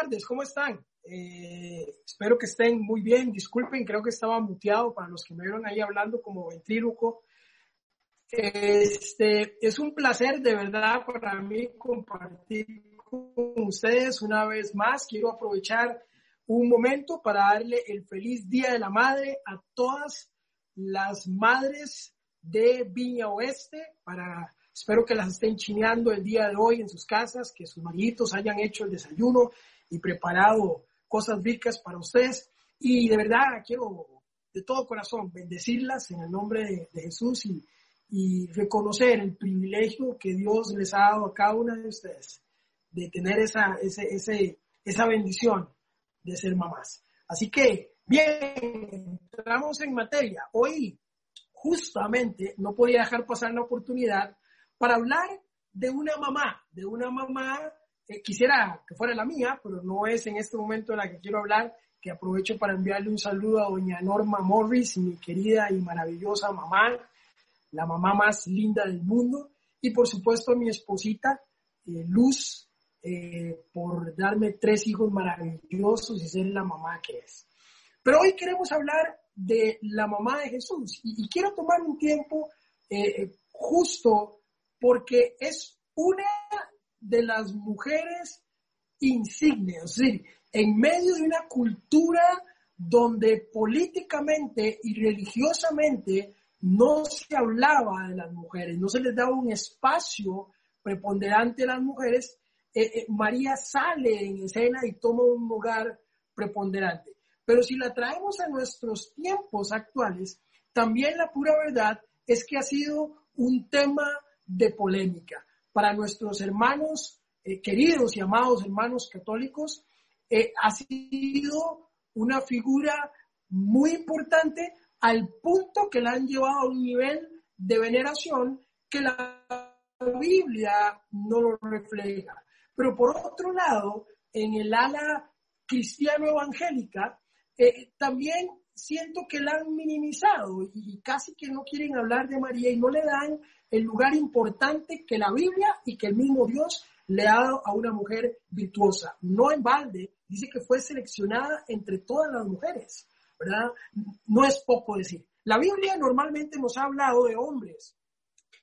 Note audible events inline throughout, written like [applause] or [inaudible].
tardes, ¿cómo están? Eh, espero que estén muy bien. Disculpen, creo que estaba muteado para los que me vieron ahí hablando como ventríloco. Este, es un placer de verdad para mí compartir con ustedes una vez más. Quiero aprovechar un momento para darle el feliz Día de la Madre a todas las madres de Viña Oeste. Para, espero que las estén chineando el día de hoy en sus casas, que sus mariditos hayan hecho el desayuno y preparado cosas ricas para ustedes. Y de verdad quiero de todo corazón bendecirlas en el nombre de, Jesús y, y, reconocer el privilegio que Dios les ha dado a cada una de ustedes de tener esa, ese, ese, esa bendición de ser mamás. Así que, bien, entramos en materia. Hoy, justamente, no podía dejar pasar la oportunidad para hablar de una mamá, de una mamá eh, quisiera que fuera la mía, pero no es en este momento de la que quiero hablar, que aprovecho para enviarle un saludo a doña Norma Morris, mi querida y maravillosa mamá, la mamá más linda del mundo, y por supuesto a mi esposita, eh, Luz, eh, por darme tres hijos maravillosos y ser la mamá que es. Pero hoy queremos hablar de la mamá de Jesús y, y quiero tomar un tiempo justo porque es una de las mujeres insignes, es decir, en medio de una cultura donde políticamente y religiosamente no se hablaba de las mujeres, no se les daba un espacio preponderante a las mujeres, eh, eh, María sale en escena y toma un lugar preponderante. Pero si la traemos a nuestros tiempos actuales, también la pura verdad es que ha sido un tema de polémica para nuestros hermanos eh, queridos y amados hermanos católicos, eh, ha sido una figura muy importante al punto que la han llevado a un nivel de veneración que la Biblia no lo refleja. Pero por otro lado, en el ala cristiano-evangélica, eh, también siento que la han minimizado y casi que no quieren hablar de María y no le dan el lugar importante que la Biblia y que el mismo Dios le ha dado a una mujer virtuosa. No en balde, dice que fue seleccionada entre todas las mujeres, ¿verdad? No es poco decir. La Biblia normalmente nos ha hablado de hombres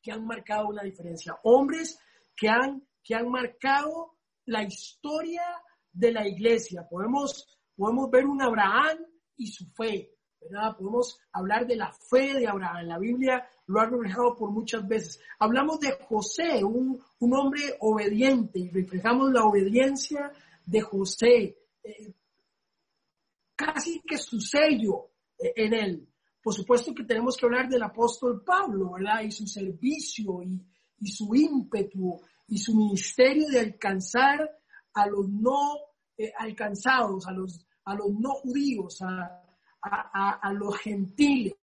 que han marcado una diferencia, hombres que han, que han marcado la historia de la iglesia. Podemos, podemos ver un Abraham y su fe, ¿verdad? Podemos hablar de la fe de Abraham. La Biblia lo ha reflejado por muchas veces. Hablamos de José, un, hombre obediente, y reflejamos la obediencia de José, eh, casi que su sello eh, en él. Por supuesto que tenemos que hablar del apóstol Pablo, ¿verdad? Y su servicio y, su ímpetu y su ministerio de alcanzar a los no eh, alcanzados, a los, a los no judíos, a, a, los gentiles,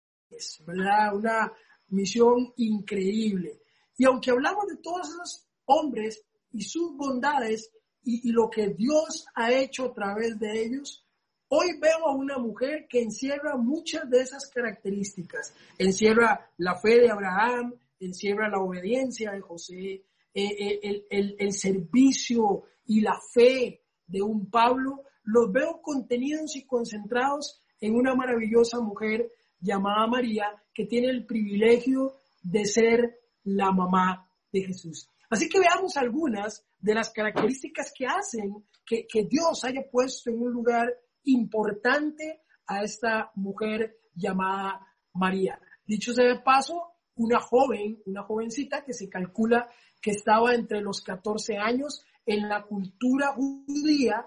¿verdad? Una misión increíble. Y aunque hablamos de todos esos hombres y sus bondades y, y, lo que Dios ha hecho a través de ellos, hoy veo a una mujer que encierra muchas de esas características. Encierra la fe de Abraham, encierra la obediencia de José, eh, eh, el, el, el servicio y la fe de un Pablo. Los veo contenidos y concentrados en una maravillosa mujer llamada María, que tiene el privilegio de ser la mamá de Jesús. Así que veamos algunas de las características que hacen que, Dios haya puesto en un lugar importante a esta mujer llamada María. Dicho sea de paso, una joven, una jovencita que se calcula que estaba entre los 14 años en la cultura judía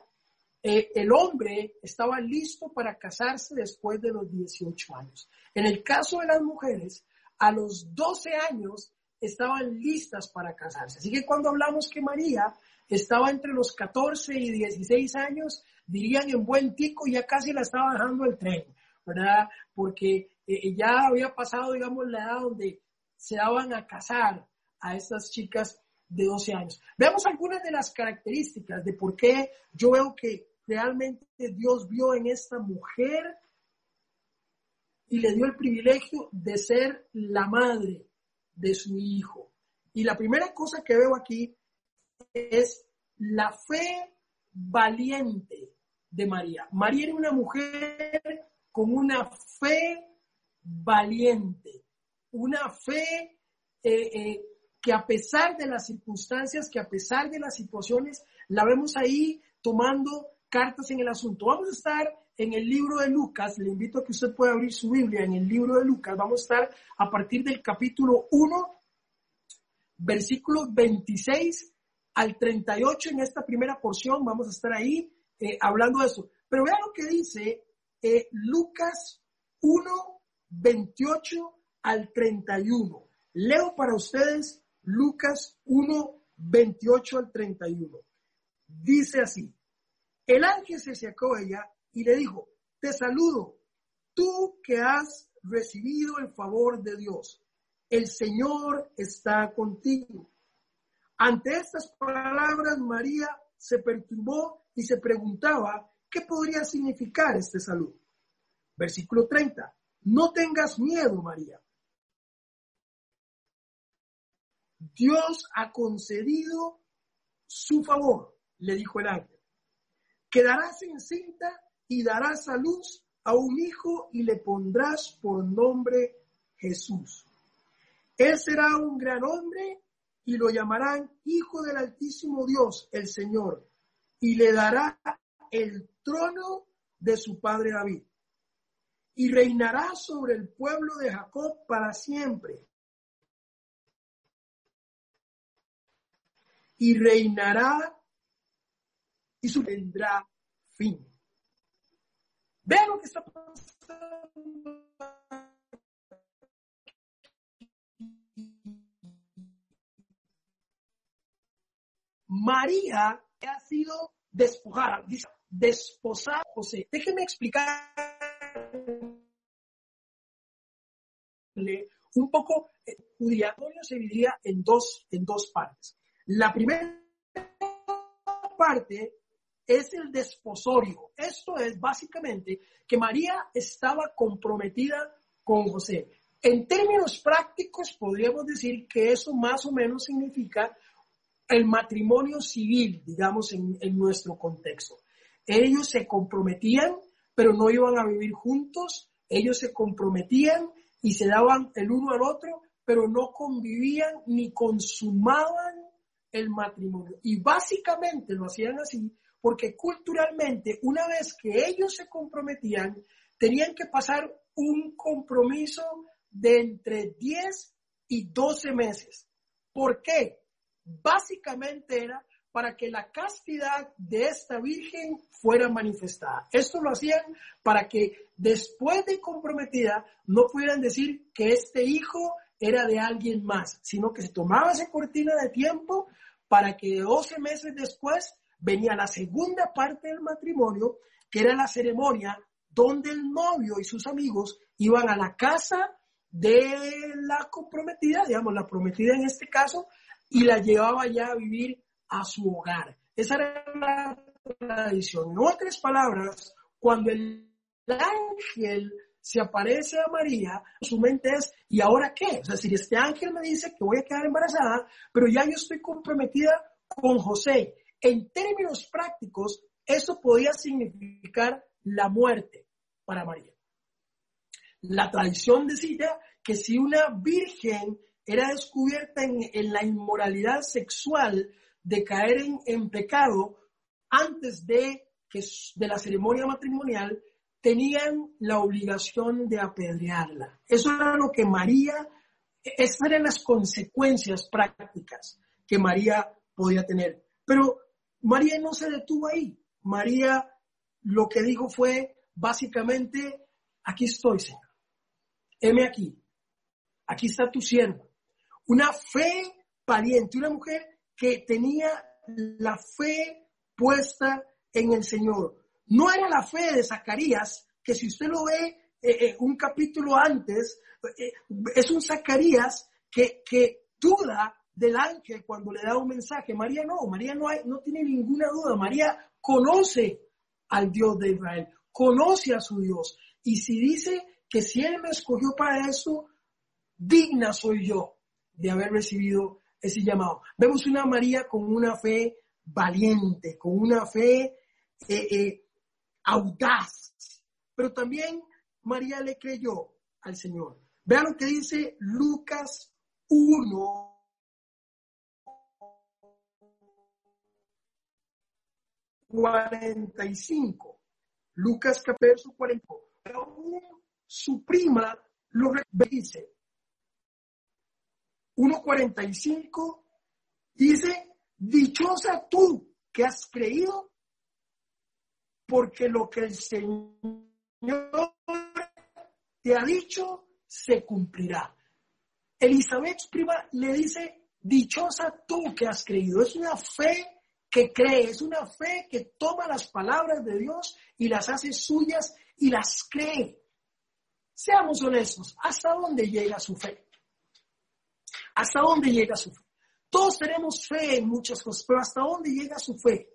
eh, el hombre estaba listo para casarse después de los 18 años. En el caso de las mujeres, a los 12 años estaban listas para casarse. Así que cuando hablamos que María estaba entre los 14 y 16 años, dirían en buen tico, ya casi la estaba dejando el tren, ¿verdad? Porque eh, ya había pasado, digamos, la edad donde se daban a casar a estas chicas de 12 años. Veamos algunas de las características de por qué yo veo que realmente Dios vio en esta mujer y le dio el privilegio de ser la madre de su hijo. Y la primera cosa que veo aquí es la fe valiente de María. María era una mujer con una fe valiente, una fe eh, eh, que a pesar de las circunstancias, que a pesar de las situaciones, la vemos ahí tomando cartas en el asunto. Vamos a estar en el libro de Lucas, le invito a que usted pueda abrir su Biblia en el libro de Lucas, vamos a estar a partir del capítulo 1, versículos 26 al 38 en esta primera porción, vamos a estar ahí eh, hablando de eso. Pero vean lo que dice eh, Lucas 1, 28 al 31. Leo para ustedes Lucas 1, 28 al 31. Dice así, el ángel se acercó a ella y le dijo, te saludo, tú que has recibido el favor de Dios. El Señor está contigo. Ante estas palabras, María se perturbó y se preguntaba qué podría significar este saludo. Versículo 30. No tengas miedo, María. Dios ha concedido su favor, le dijo el ángel. Quedarás encinta y darás a luz a un hijo y le pondrás por nombre Jesús. Él será un gran hombre y lo llamarán Hijo del Altísimo Dios, el Señor, y le dará el trono de su padre David. Y reinará sobre el pueblo de Jacob para siempre. Y reinará su tendrá fin. Vean lo que está pasando. María ha sido despojada, desposada José. Déjenme explicarle un poco. El judía se dividía en dos, en dos partes. La primera parte es el desposorio. Esto es básicamente que María estaba comprometida con José. En términos prácticos, podríamos decir que eso más o menos significa el matrimonio civil, digamos, en, en nuestro contexto. Ellos se comprometían, pero no iban a vivir juntos. Ellos se comprometían y se daban el uno al otro, pero no convivían ni consumaban el matrimonio. Y básicamente lo hacían así porque culturalmente, una vez que ellos se comprometían, tenían que pasar un compromiso de entre 10 y 12 meses. ¿Por qué? Básicamente era para que la castidad de esta virgen fuera manifestada. Esto lo hacían para que después de comprometida no pudieran decir que este hijo era de alguien más, sino que se tomaba esa cortina de tiempo para que 12 meses después venía la segunda parte del matrimonio, que era la ceremonia donde el novio y sus amigos iban a la casa de la comprometida, digamos, la prometida en este caso, y la llevaba ya a vivir a su hogar. Esa era la tradición. En otras palabras, cuando el ángel se aparece a María, su mente es, ¿y ahora qué? O sea, si este ángel me dice que voy a quedar embarazada, pero ya yo estoy comprometida con José en términos prácticos, eso podía significar la muerte para María. La tradición decía que si una virgen era descubierta en, la inmoralidad sexual de caer en, pecado antes de, que, de la ceremonia matrimonial, tenían la obligación de apedrearla. Eso era lo que María, esas eran las consecuencias prácticas que María podía tener. Pero María no se detuvo ahí. María lo que dijo fue básicamente, aquí estoy, Señor. Heme aquí. Aquí está tu sierva. Una fe valiente, una mujer que tenía la fe puesta en el Señor. No era la fe de Zacarías, que si usted lo ve eh, eh, un capítulo antes, eh, es un Zacarías que, que duda del ángel cuando le da un mensaje. María no, María no, hay, no tiene ninguna duda. María conoce al Dios de Israel, conoce a su Dios. Y si dice que si Él me escogió para eso, digna soy yo de haber recibido ese llamado. Vemos una María con una fe valiente, con una fe eh, eh, audaz. Pero también María le creyó al Señor. Vean lo que dice Lucas 1. 45. Lucas capítulo 40. su prima lo dice. 1.45 dice, dichosa tú que has creído, porque lo que el Señor te ha dicho se cumplirá. Elizabeth prima le dice, dichosa tú que has creído. Es una fe que cree, es una fe que toma las palabras de Dios y las hace suyas y las cree. Seamos honestos, ¿hasta dónde llega su fe? ¿Hasta dónde llega su fe? Todos tenemos fe en muchas cosas, pero ¿hasta dónde llega su fe?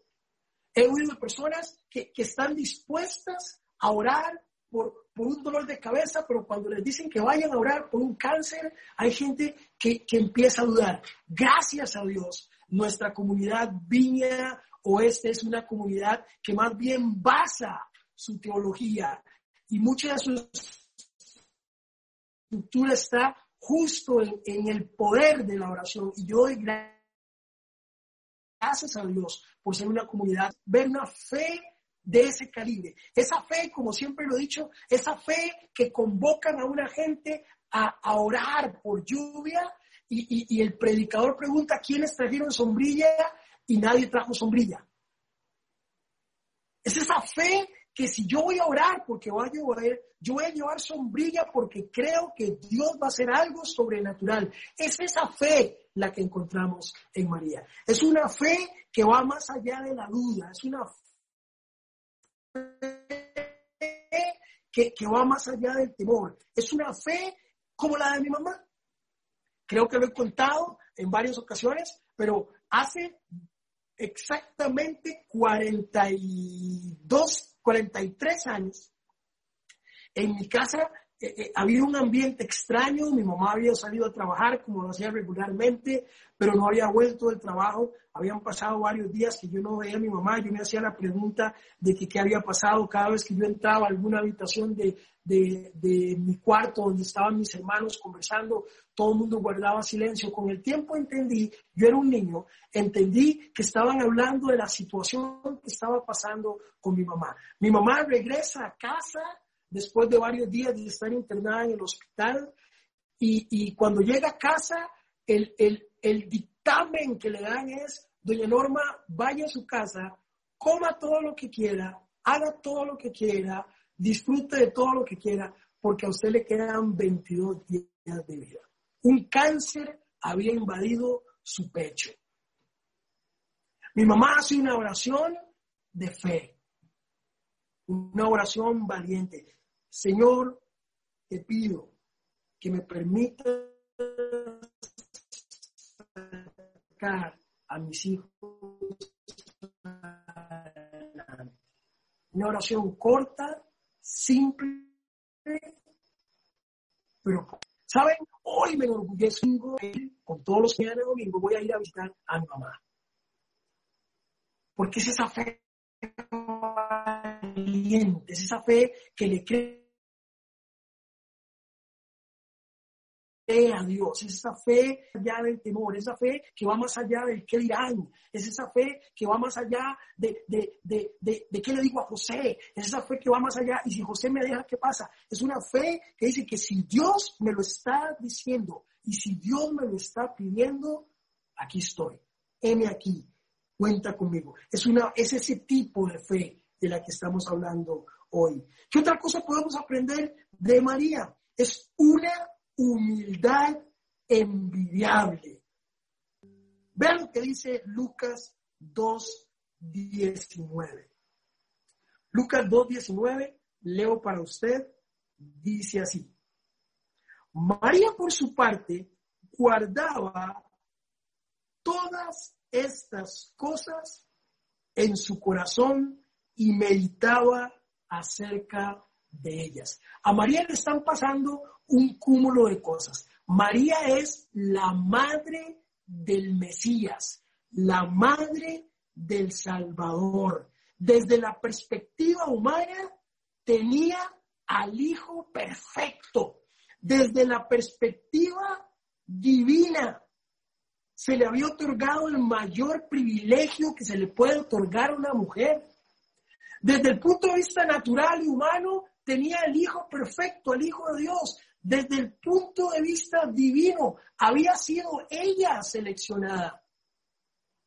He oído personas que, están dispuestas a orar por, por, un dolor de cabeza, pero cuando les dicen que vayan a orar por un cáncer, hay gente que, que empieza a dudar. Gracias a Dios, nuestra comunidad Viña Oeste es una comunidad que más bien basa su teología y mucha de su estructura está justo en, el poder de la oración. Y yo doy gracias a Dios por ser una comunidad, ver una fe de ese calibre. Esa fe, como siempre lo he dicho, esa fe que convocan a una gente a orar por lluvia y, el predicador pregunta quiénes trajeron sombrilla y nadie trajo sombrilla. Es esa fe que si yo voy a orar porque voy a llover, yo voy a llevar sombrilla porque creo que Dios va a hacer algo sobrenatural. Es esa fe la que encontramos en María. Es una fe que va más allá de la duda, es una fe que, que va más allá del temor. Es una fe como la de mi mamá. Creo que lo he contado en varias ocasiones, pero hace exactamente 42, 43 años, en mi casa eh, eh, había un ambiente extraño, mi mamá había salido a trabajar como lo hacía regularmente, pero no había vuelto del trabajo, habían pasado varios días que yo no veía a mi mamá, yo me hacía la pregunta de que qué había pasado cada vez que yo entraba a alguna habitación de, de, de mi cuarto donde estaban mis hermanos conversando, todo el mundo guardaba silencio. Con el tiempo entendí, yo era un niño, entendí que estaban hablando de la situación que estaba pasando con mi mamá. Mi mamá regresa a casa después de varios días de estar internada en el hospital. Y, cuando llega a casa, el, el dictamen que le dan es, doña Norma, vaya a su casa, coma todo lo que quiera, haga todo lo que quiera, disfrute de todo lo que quiera, porque a usted le quedan 22 días de vida. Un cáncer había invadido su pecho. Mi mamá hace una oración de fe, una oración valiente. Señor, te pido que me permita sacar a mis hijos. Una oración corta, simple, pero, ¿saben? Hoy me enorgullezco con todos los días de domingo voy a ir a visitar a mi mamá. Porque es esa fe es esa fe que le cree a Dios, es esa fe allá del temor, esa fe que va más allá del qué dirán, es esa fe que va más allá de, de, de, de, qué le digo a José, es esa fe que va más allá y si José me deja, ¿qué pasa? Es una fe que dice que si Dios me lo está diciendo y si Dios me lo está pidiendo, aquí estoy, heme aquí, cuenta conmigo. Es, una, es ese tipo de fe de la que estamos hablando hoy. ¿Qué otra cosa podemos aprender de María? Es una humildad envidiable. Vean lo que dice Lucas 2.19. Lucas 2.19, leo para usted, dice así. María por su parte guardaba todas estas cosas en su corazón y meditaba acerca de ellas. A María le están pasando un cúmulo de cosas. María es la madre del Mesías, la madre del Salvador. Desde la perspectiva humana, tenía al Hijo perfecto. Desde la perspectiva divina, se le había otorgado el mayor privilegio que se le puede otorgar a una mujer. Desde el punto de vista natural y humano, tenía el Hijo perfecto, el Hijo de Dios. Desde el punto de vista divino, había sido ella seleccionada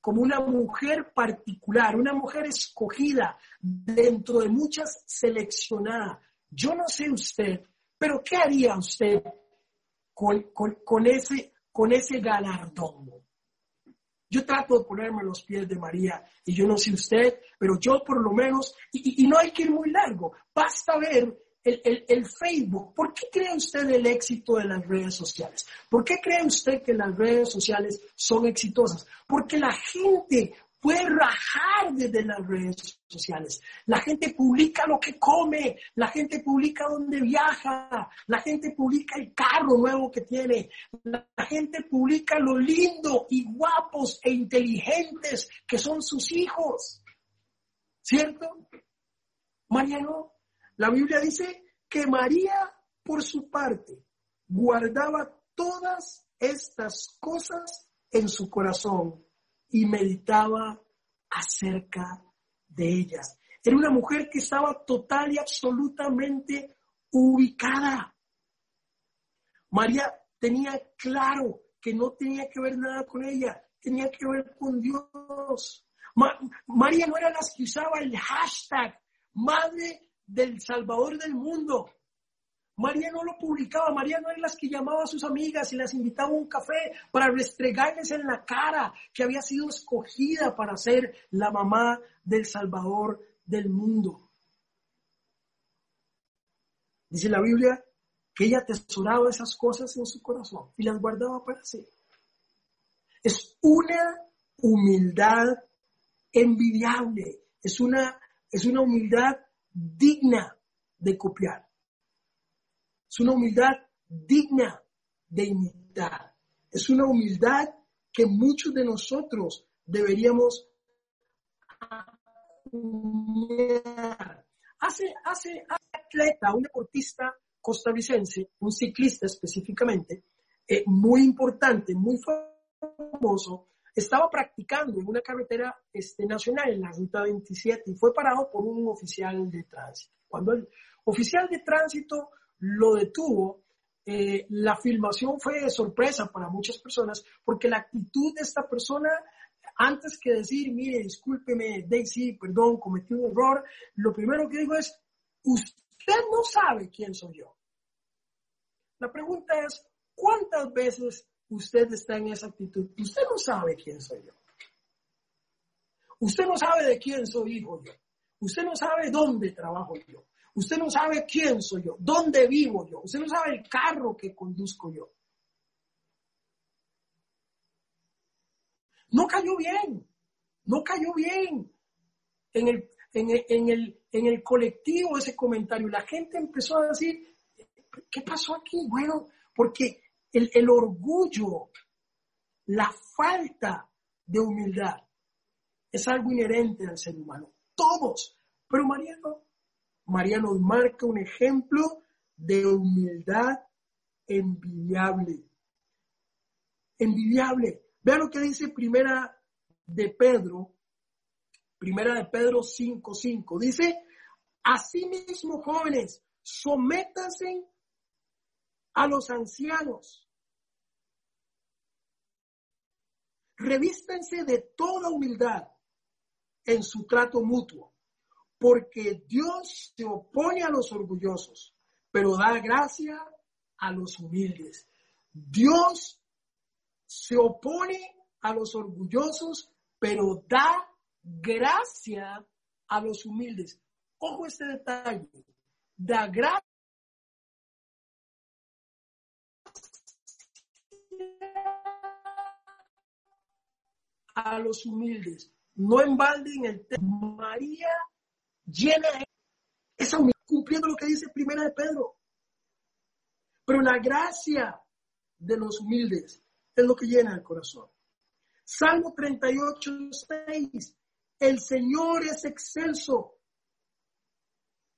como una mujer particular, una mujer escogida dentro de muchas seleccionadas. Yo no sé usted, pero ¿qué haría usted con, ese, con ese galardón? Yo trato de ponerme los pies de María y yo no sé usted, pero yo por lo menos, y, no hay que ir muy largo, basta ver el, el, Facebook. ¿Por qué cree usted el éxito de las redes sociales? ¿Por qué cree usted que las redes sociales son exitosas? Porque la gente puede rajar desde las redes sociales. La gente publica lo que come, la gente publica dónde viaja, la gente publica el carro nuevo que tiene, la gente publica lo lindo y guapos e inteligentes que son sus hijos. ¿Cierto? María no. La Biblia dice que María, por su parte, guardaba todas estas cosas en su corazón y meditaba acerca de ellas. Era una mujer que estaba total y absolutamente ubicada. María tenía claro que no tenía que ver nada con ella, tenía que ver con Dios. María no era la que usaba el hashtag Madre del Salvador del Mundo. María no lo publicaba, María no era las que llamaba a sus amigas y las invitaba a un café para restregarles en la cara que había sido escogida para ser la mamá del Salvador del mundo. Dice la Biblia que ella atesoraba esas cosas en su corazón y las guardaba para sí. Es una humildad envidiable, es una, es una humildad digna de copiar. Es una humildad digna de imitar. Es una humildad que muchos de nosotros deberíamos Hace, hace, hace atleta, un deportista costarricense, un ciclista específicamente, eh, muy importante, muy famoso, estaba practicando en una carretera este, nacional, en la ruta 27, y fue parado por un oficial de tránsito. Cuando el oficial de tránsito lo detuvo, eh, la filmación fue de sorpresa para muchas personas porque la actitud de esta persona, antes que decir, mire, discúlpeme, Daisy, perdón, cometí un error, lo primero que dijo es, usted no sabe quién soy yo. La pregunta es, ¿cuántas veces usted está en esa actitud? Usted no sabe quién soy yo. Usted no sabe de quién soy hijo yo. Usted no sabe dónde trabajo yo. Usted no sabe quién soy yo, dónde vivo yo. Usted no sabe el carro que conduzco yo. No cayó bien, no cayó bien en el, en el, en el, colectivo ese comentario. La gente empezó a decir, ¿qué pasó aquí? Bueno, porque el, el orgullo, la falta de humildad es algo inherente al ser humano. Todos. Pero María no. María nos marca un ejemplo de humildad envidiable. Envidiable. Vean lo que dice primera de Pedro, primera de Pedro 5.5. Dice, asimismo jóvenes, sométanse a los ancianos. Revístense de toda humildad en su trato mutuo porque Dios se opone a los orgullosos, pero da gracia a los humildes. Dios se opone a los orgullosos, pero da gracia a los humildes. Ojo este detalle. Da gracia a los humildes. No embalden el tema. María llena esa humildad, cumpliendo lo que dice Primera de Pedro. Pero la gracia de los humildes es lo que llena el corazón. Salmo 38, 6. El Señor es excelso,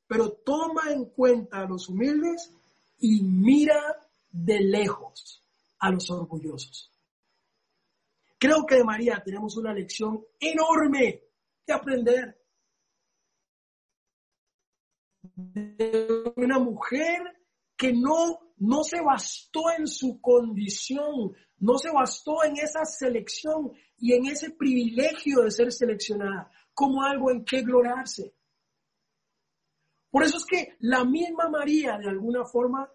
pero toma en cuenta a los humildes y mira de lejos a los orgullosos. Creo que de María tenemos una lección enorme que aprender. De una mujer que no, no se bastó en su condición, no se bastó en esa selección y en ese privilegio de ser seleccionada como algo en que gloriarse. Por eso es que la misma María de alguna forma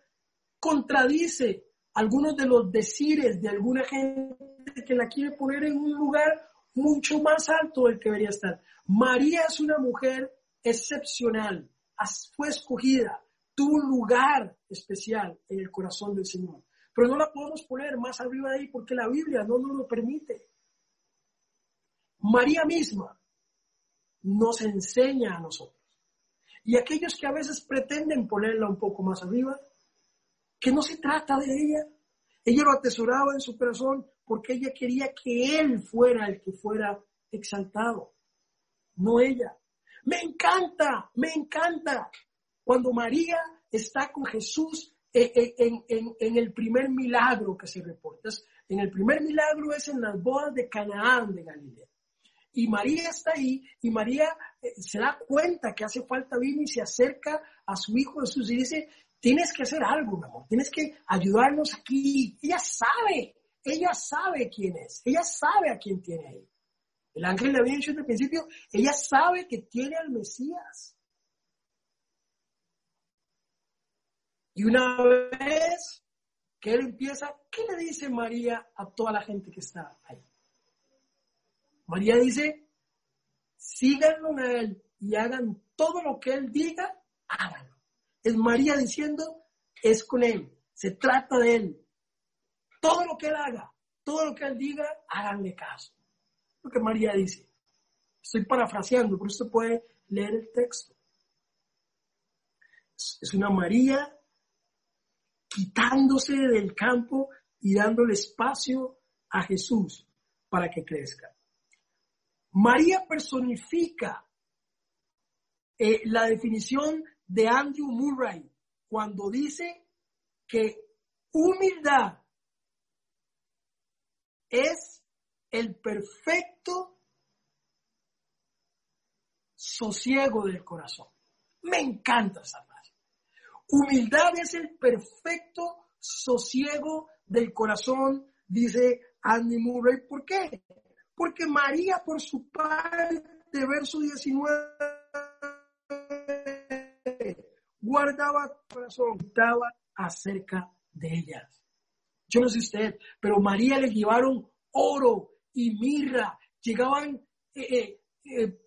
contradice algunos de los decires de alguna gente que la quiere poner en un lugar mucho más alto del que debería estar. María es una mujer excepcional, fue escogida, tuvo un lugar especial en el corazón del Señor. Pero no la podemos poner más arriba de ahí porque la Biblia no nos lo permite. María misma nos enseña a nosotros. Y aquellos que a veces pretenden ponerla un poco más arriba, que no se trata de ella. Ella lo atesoraba en su corazón porque ella quería que él fuera el que fuera exaltado, no ella. Me encanta, me encanta cuando María está con Jesús en, el primer milagro que se reporta. En el primer milagro es en las bodas de Canaán de Galilea. Y María está ahí y María eh, se da cuenta que hace falta vino y se acerca a su hijo Jesús y dice, tienes que hacer algo, mi amor, tienes que ayudarnos aquí. Ella sabe, ella sabe quién es, ella sabe a quién tiene ahí. El ángel le había dicho desde el principio, ella sabe que tiene al Mesías. Y una vez que él empieza, ¿qué le dice María a toda la gente que está ahí? María dice, síganlo a él y hagan todo lo que él diga, háganlo. Es María diciendo, es con él, se trata de él. Todo lo que él haga, todo lo que él diga, háganle caso. Lo que María dice. Estoy parafraseando, por eso puede leer el texto. Es una María quitándose del campo y dándole espacio a Jesús para que crezca. María personifica eh, la definición de Andrew Murray cuando dice que humildad es el perfecto sosiego del corazón. Me encanta esa frase. Humildad es el perfecto sosiego del corazón, dice Andy Murray. ¿Por qué? Porque María, por su parte, verso 19, guardaba corazón, estaba acerca de ellas. Yo no sé usted, pero María le llevaron oro y mirra, llegaban eh, eh, eh,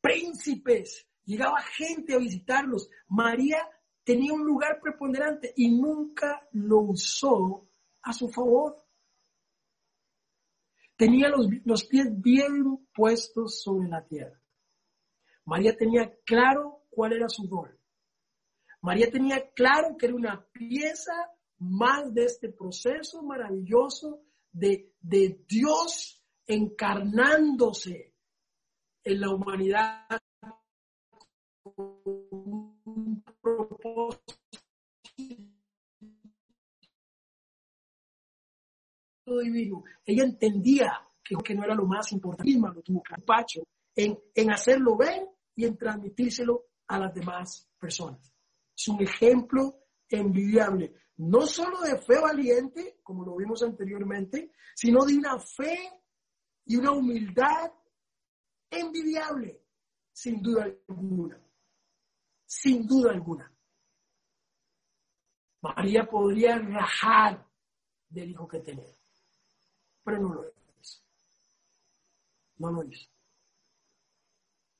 príncipes, llegaba gente a visitarlos. María tenía un lugar preponderante y nunca lo usó a su favor. Tenía los, los pies bien puestos sobre la tierra. María tenía claro cuál era su rol. María tenía claro que era una pieza más de este proceso maravilloso de, de Dios encarnándose en la humanidad un propósito divino. Ella entendía que, que no era lo más importante, lo tuvo Pacho, en, en hacerlo ver y en transmitírselo a las demás personas. Es un ejemplo envidiable, no solo de fe valiente, como lo vimos anteriormente, sino de una fe y una humildad envidiable, sin duda alguna. Sin duda alguna. María podría rajar del hijo que tenía, pero no lo hizo. No lo hizo.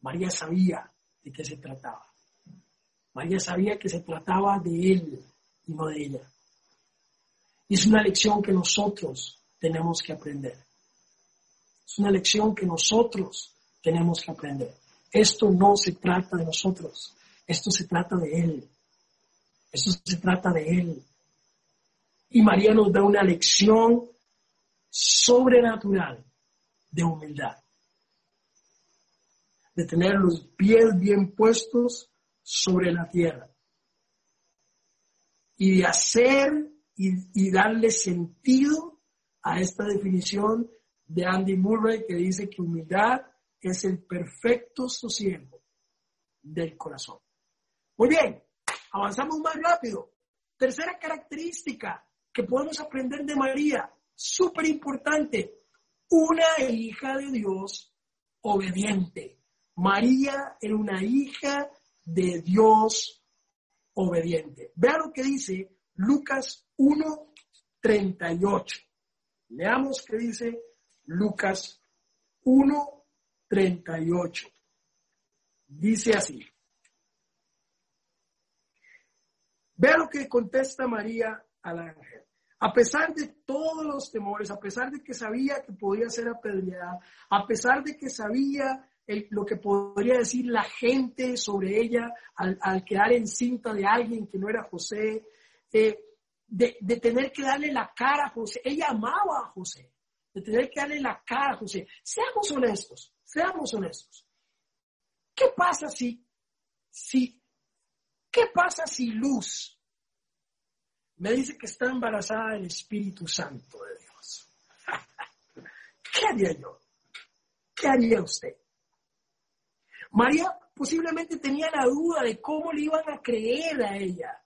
María sabía de qué se trataba. María sabía que se trataba de él y no de ella. Y es una lección que nosotros tenemos que aprender. Es una lección que nosotros tenemos que aprender. Esto no se trata de nosotros, esto se trata de Él. Esto se trata de Él. Y María nos da una lección sobrenatural de humildad. de tener los pies bien puestos sobre la tierra y de hacer y, darle sentido a esta definición de Andy Murray que dice que humildad es el perfecto sosiego del corazón. Muy bien, avanzamos más rápido. Tercera característica que podemos aprender de María, súper importante, una hija de Dios obediente. María era una hija de Dios obediente. Vean lo que dice Lucas 1.38. Leamos qué dice Lucas 1.38. Dice así. Vea lo que contesta María al ángel. A pesar de todos los temores, a pesar de que sabía que podía ser apedreada, a pesar de que sabía lo que podría decir la gente sobre ella al, quedar encinta de alguien que no era José, eh, de, de, tener que darle la cara a José. Ella amaba a José, de tener que darle la cara a José. Seamos honestos, seamos honestos. ¿Qué pasa si, si, qué pasa si Luz me dice que está embarazada del Espíritu Santo de Dios? [laughs] ¿Qué haría yo? ¿Qué haría usted? María posiblemente tenía la duda de cómo le iban a creer a ella,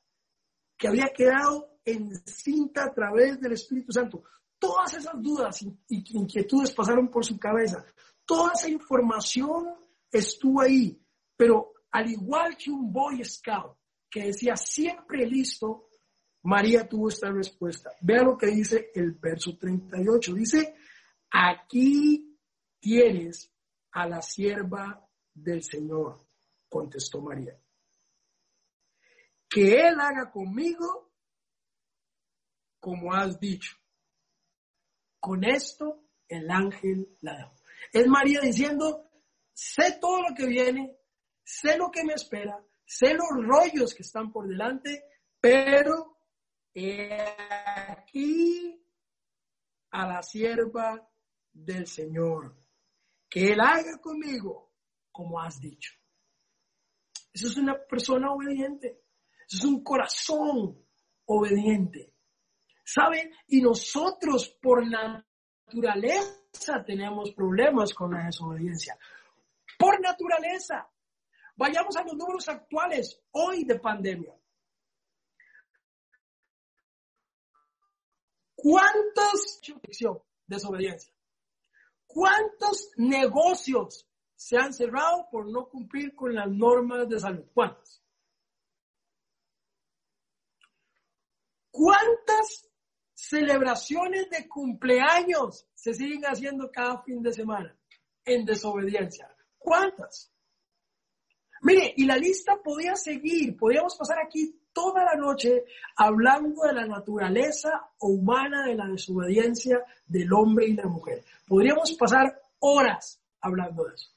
que había quedado encinta a través del Espíritu Santo. Todas esas dudas y inquietudes pasaron por su cabeza. Toda esa información estuvo ahí, pero al igual que un Boy Scout que decía siempre listo, María tuvo esta respuesta. Vea lo que dice el verso 38. Dice, aquí tienes a la sierva del Señor, contestó María. Que Él haga conmigo como has dicho. Con esto el ángel la dejó. Es María diciendo, sé todo lo que viene, sé lo que me espera, sé los rollos que están por delante, pero aquí a la sierva del Señor, que Él haga conmigo como has dicho. Eso es una persona obediente. Eso es un corazón obediente. ¿Saben? Y nosotros por naturaleza tenemos problemas con la desobediencia. Por naturaleza. Vayamos a los números actuales hoy de pandemia. ¿Cuántos desobediencia? ¿Cuántos negocios se han cerrado por no cumplir con las normas de salud. ¿Cuántas? ¿Cuántas celebraciones de cumpleaños se siguen haciendo cada fin de semana en desobediencia? ¿Cuántas? Mire, y la lista podía seguir, podríamos pasar aquí toda la noche hablando de la naturaleza humana de la desobediencia del hombre y la mujer. Podríamos pasar horas hablando de eso.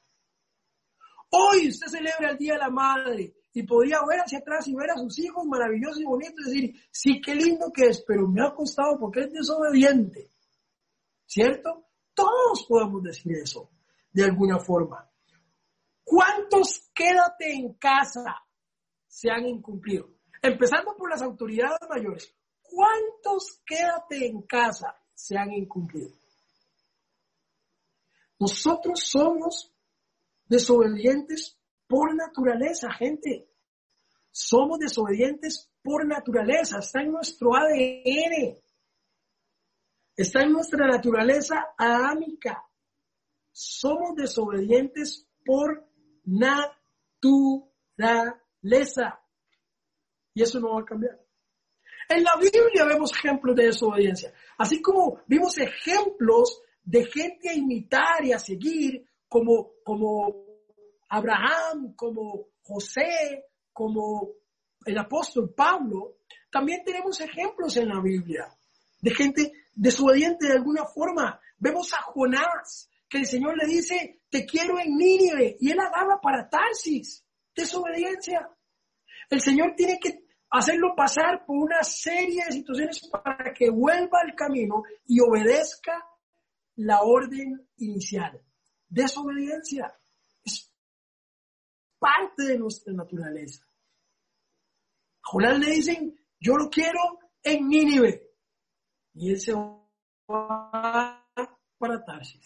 Hoy usted celebra el Día de la Madre y podría ver hacia atrás y ver a sus hijos maravillosos y bonitos y decir, sí, qué lindo que es, pero me ha costado porque es desobediente. ¿Cierto? Todos podemos decir eso de alguna forma. ¿Cuántos quédate en casa se han incumplido? Empezando por las autoridades mayores. ¿Cuántos quédate en casa se han incumplido? Nosotros somos desobedientes por naturaleza, gente. Somos desobedientes por naturaleza, está en nuestro ADN. Está en nuestra naturaleza adámica. Somos desobedientes por naturaleza. Y eso no va a cambiar. En la Biblia vemos ejemplos de desobediencia. Así como vimos ejemplos de gente a imitar y a seguir como, como Abraham, como José, como el apóstol Pablo, también tenemos ejemplos en la Biblia de gente desobediente de alguna forma. Vemos a Jonás, que el Señor le dice, te quiero en Nínive, y él agarra para Tarsis, desobediencia. El Señor tiene que hacerlo pasar por una serie de situaciones para que vuelva al camino y obedezca la orden inicial desobediencia. Es parte de nuestra naturaleza. A le dicen, yo lo quiero en Nínive. Y él se va para Tarsis.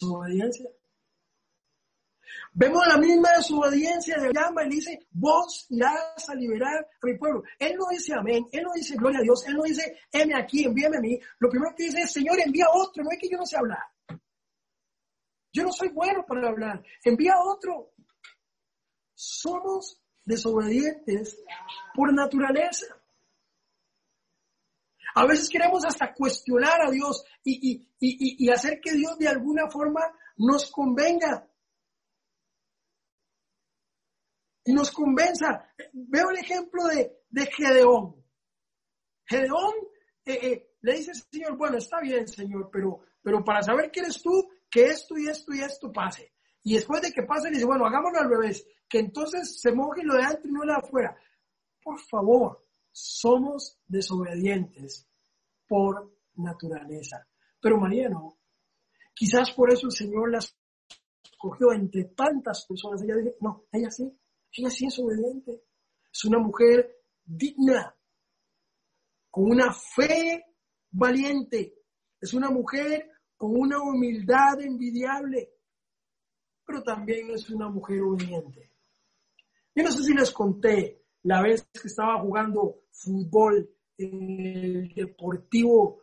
Desobediencia. Vemos la misma desobediencia de llama y dice, vos irás a liberar a mi pueblo. Él no dice amén, él no dice gloria a Dios, él no dice, heme aquí, envíame a mí. Lo primero que dice es, Señor, envía otro, no es que yo no sé hablar. Yo no soy bueno para hablar, envía otro. Somos desobedientes por naturaleza. A veces queremos hasta cuestionar a Dios y, y hacer que Dios de alguna forma nos convenga. Y nos convenza. Veo el ejemplo de, de Gedeón. Gedeón eh, eh, le dice al Señor, bueno, está bien, Señor, pero, pero para saber quién eres tú, que esto y esto y esto pase. Y después de que pase, le dice, bueno, hagámoslo al revés, que entonces se moje lo de adentro y no lo de afuera. Por favor, somos desobedientes por naturaleza. Pero María no. Quizás por eso el Señor las escogió entre tantas personas. Ella dice, no, ella sí, ella sí es obediente. Es una mujer digna, con una fe valiente. Es una mujer con una humildad envidiable, pero también es una mujer obediente. Yo no sé si les conté la vez que estaba jugando fútbol en el deportivo,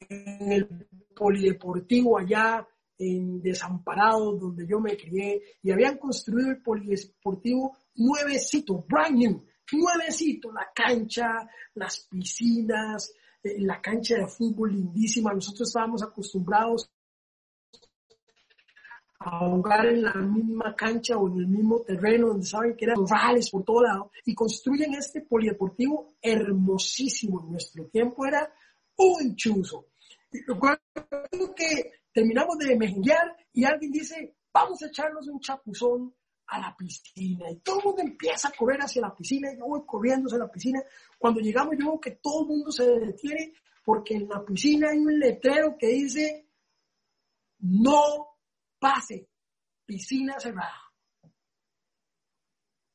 en el polideportivo allá en Desamparados, donde yo me crié, y habían construido el polideportivo nuevecito, brand new, nuevecito, la cancha, las piscinas, eh, la cancha de fútbol lindísima. Nosotros estábamos acostumbrados a jugar en la misma cancha o en el mismo terreno donde saben que eran rurales por todo lado y construyen este polideportivo hermosísimo. En nuestro tiempo era un chuzo. Recuerdo que terminamos de mejenguear y alguien dice, vamos a echarnos un chapuzón a la piscina. Y todo el mundo empieza a correr hacia la piscina y yo voy corriendo hacia la piscina. Cuando llegamos yo veo que todo el mundo se detiene porque en la piscina hay un letrero que dice, no pase, piscina cerrada.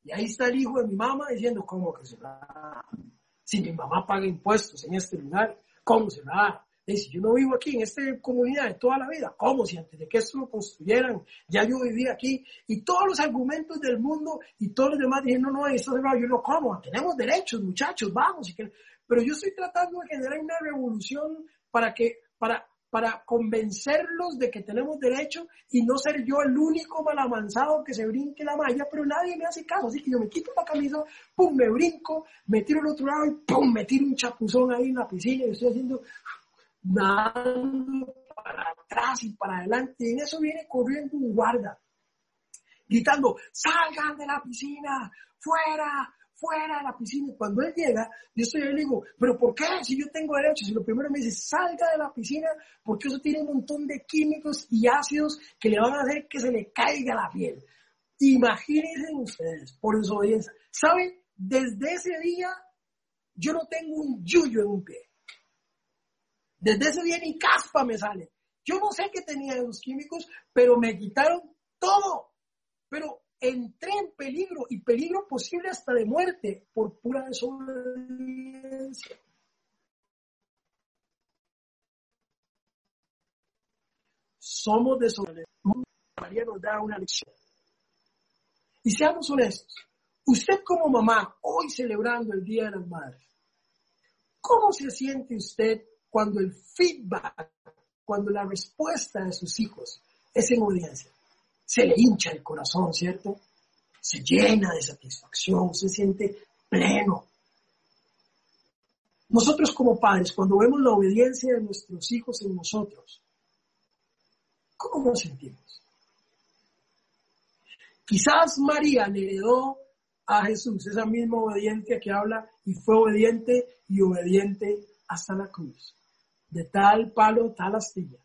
Y ahí está el hijo de mi mamá diciendo, ¿cómo que cerrada? Si mi mamá paga impuestos en este lugar, ¿cómo cerrada? Dice, yo no vivo aquí en esta comunidad de toda la vida. ¿Cómo? Si antes de que esto lo construyeran, ya yo vivía aquí. Y todos los argumentos del mundo y todos los demás diciendo, no, no, esto es Yo no, ¿cómo? Tenemos derechos, muchachos, vamos. Pero yo estoy tratando de generar una revolución para que, para, para convencerlos de que tenemos derecho y no ser yo el único malamanzado que se brinque la malla, pero nadie me hace caso, así que yo me quito la camisa, pum, me brinco, me tiro al otro lado y pum, me tiro un chapuzón ahí en la piscina y estoy haciendo dando para atrás y para adelante. Y en eso viene corriendo un guarda, gritando, salgan de la piscina, fuera, fuera de la piscina. Y cuando él llega, yo estoy ahí y le digo, pero ¿por qué? Si yo tengo derecho, si lo primero me dice, salga de la piscina, porque eso tiene un montón de químicos y ácidos que le van a hacer que se le caiga la piel. Imagínense ustedes, por desobediencia. ¿Saben? Desde ese día, yo no tengo un yuyo en un pie. Desde ese día ni caspa me sale. Yo no sé qué tenía los químicos, pero me quitaron todo. Pero entré en peligro y peligro posible hasta de muerte por pura desobediencia. Somos desobedientes. María nos da una lección. Y seamos honestos. Usted como mamá, hoy celebrando el Día de las Madres, ¿cómo se siente usted cuando el feedback, cuando la respuesta de sus hijos es en obediencia. Se le hincha el corazón, ¿cierto? Se llena de satisfacción, se siente pleno. Nosotros como padres, cuando vemos la obediencia de nuestros hijos en nosotros, ¿cómo nos sentimos? Quizás María le heredó a Jesús esa misma obediencia que habla y fue obediente y obediente hasta la cruz de tal palo, tal astilla.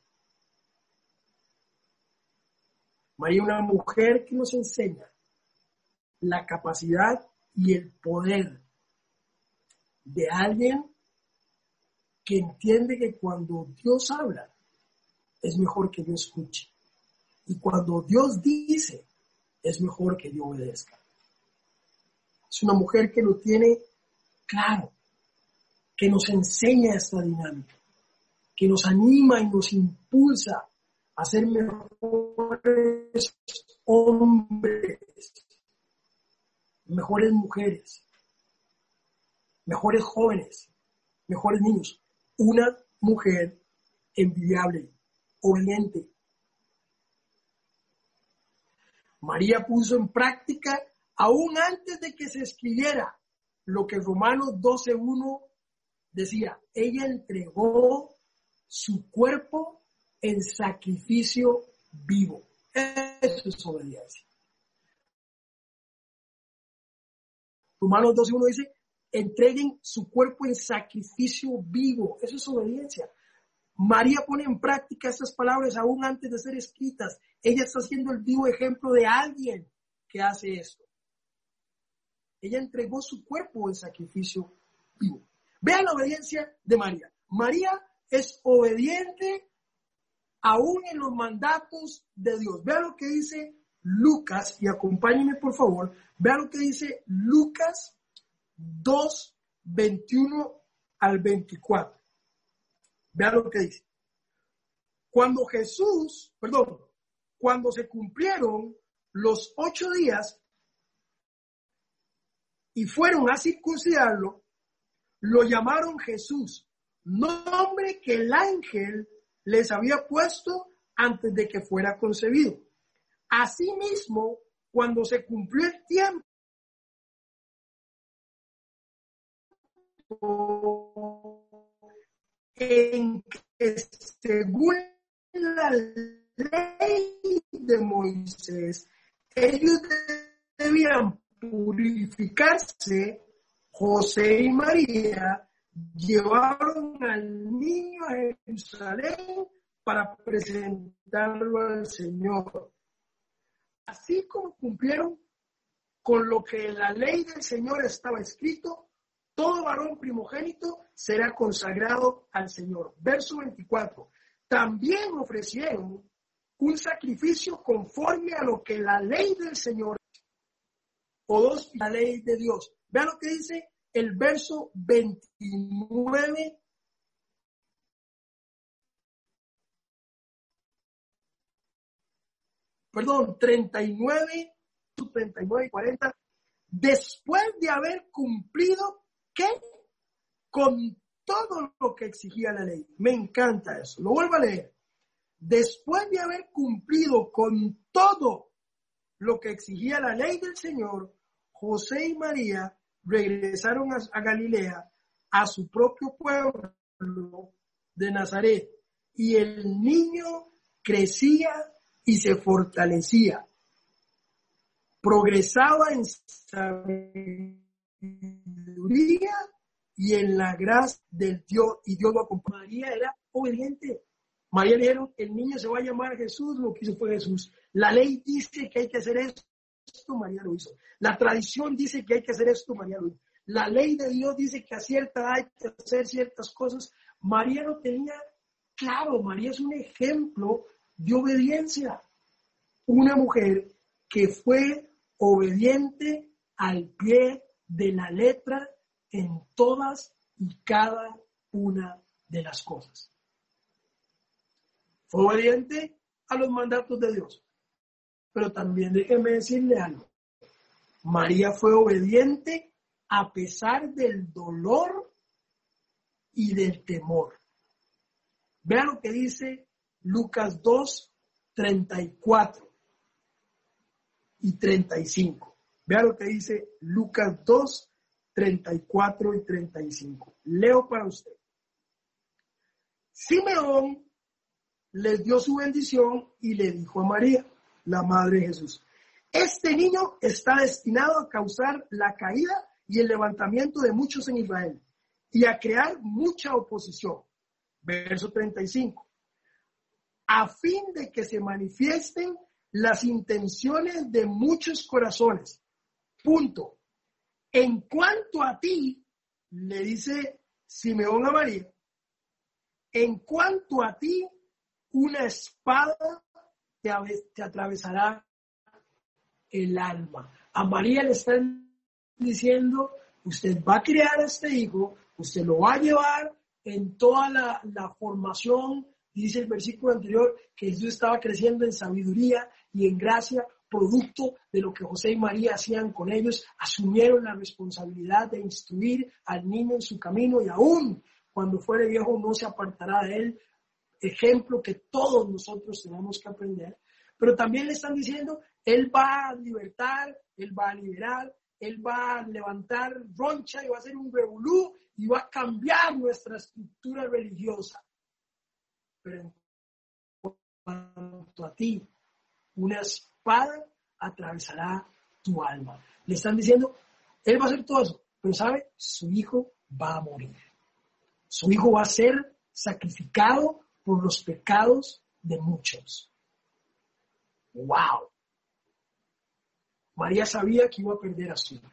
María, una mujer que nos enseña la capacidad y el poder de alguien que entiende que cuando Dios habla, es mejor que yo escuche. Y cuando Dios dice, es mejor que yo obedezca. Es una mujer que lo tiene claro, que nos enseña esta dinámica, que nos anima y nos impulsa a ser mejores hombres, mejores mujeres, mejores jóvenes, mejores niños. Una mujer envidiable, obediente. María puso en práctica, aún antes de que se escribiera, lo que Romanos 12.1 decía. Ella entregó su cuerpo en sacrificio vivo. Eso es obediencia. Romanos 12.1 dice, entreguen su cuerpo en sacrificio vivo. Eso es obediencia. María pone en práctica estas palabras aún antes de ser escritas. Ella está siendo el vivo ejemplo de alguien que hace esto. Ella entregó su cuerpo en sacrificio vivo. Vean la obediencia de María. María es obediente aún en los mandatos de Dios. Vean lo que dice Lucas y acompáñenme por favor. Vean lo que dice Lucas 2, 21 al 24. Vean lo que dice. Cuando Jesús, perdón, cuando se cumplieron los ocho días y fueron a circuncidarlo, lo llamaron Jesús, nombre que el ángel les había puesto antes de que fuera concebido. Asimismo, cuando se cumplió el tiempo en que según la ley de Moisés, ellos debían purificarse, José y María llevaron al niño a Jerusalén para presentarlo al Señor. Así como cumplieron con lo que en la ley del Señor estaba escrito, todo varón primogénito será consagrado al Señor. Verso 24. También ofrecieron un sacrificio conforme a lo que la ley del Señor o dos, la ley de Dios. Vean lo que dice el verso 29. Perdón, 39, 39 y 40. Después de haber cumplido ¿Qué? Con todo lo que exigía la ley. Me encanta eso. Lo vuelvo a leer. Después de haber cumplido con todo lo que exigía la ley del Señor, José y María regresaron a, Galilea, a su propio pueblo de Nazaret, y el niño crecía y se fortalecía, progresaba en sabiduría y en la gracia del Dios, y Dios lo acompañó. María era obediente. María le dijeron, el niño se va a llamar Jesús, lo que hizo fue Jesús. La ley dice que hay que hacer esto, María lo hizo. La tradición dice que hay que hacer esto, María lo hizo. La ley de Dios dice que a cierta hay que hacer ciertas cosas. María lo tenía claro, María es un ejemplo de obediencia. Una mujer que fue obediente al pie de la letra en todas y cada una de las cosas. Fue obediente a los mandatos de Dios. Pero también déjeme decirle algo. María fue obediente a pesar del dolor y del temor. Vean lo que dice Lucas 2, 34 y 35. Vea lo que dice Lucas 2, 34 y 35. Leo para usted. Simeón les dio su bendición y le dijo a María, la madre Jesús, este niño está destinado a causar la caída y el levantamiento de muchos en Israel y a crear mucha oposición. Verso 35. A fin de que se manifiesten las intenciones de muchos corazones Punto. En cuanto a ti, le dice Simeón a María, en cuanto a ti, una espada te, atravesará el alma. A María le están diciendo, usted va a criar a este hijo, usted lo va a llevar en toda la, formación, dice el versículo anterior, que Jesús estaba creciendo en sabiduría y en gracia, producto de lo que José y María hacían con ellos, asumieron la responsabilidad de instruir al niño en su camino y aún cuando fuere viejo no se apartará de él, ejemplo que todos nosotros tenemos que aprender. Pero también le están diciendo, él va a libertar, él va a liberar, él va a levantar roncha y va a hacer un revolú y va a cambiar nuestra estructura religiosa. Pero en cuanto a ti, una espada atravesará tu alma. Le están diciendo, él va a hacer todo eso, pero sabe, su hijo va a morir. Su hijo va a ser sacrificado por los pecados de muchos. ¡Wow! María sabía que iba a perder a su hijo.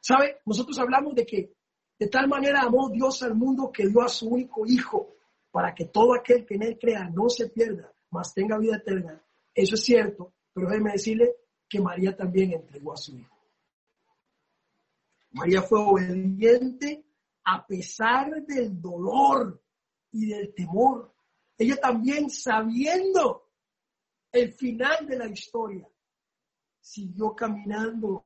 ¿Sabe? Nosotros hablamos de que de tal manera amó Dios al mundo que dio a su único hijo para que todo aquel que en él crea no se pierda, mas tenga vida eterna. Eso es cierto, pero déjeme decirle que María también entregó a su hijo. María fue obediente a pesar del dolor y del temor. Ella también sabiendo el final de la historia, siguió caminando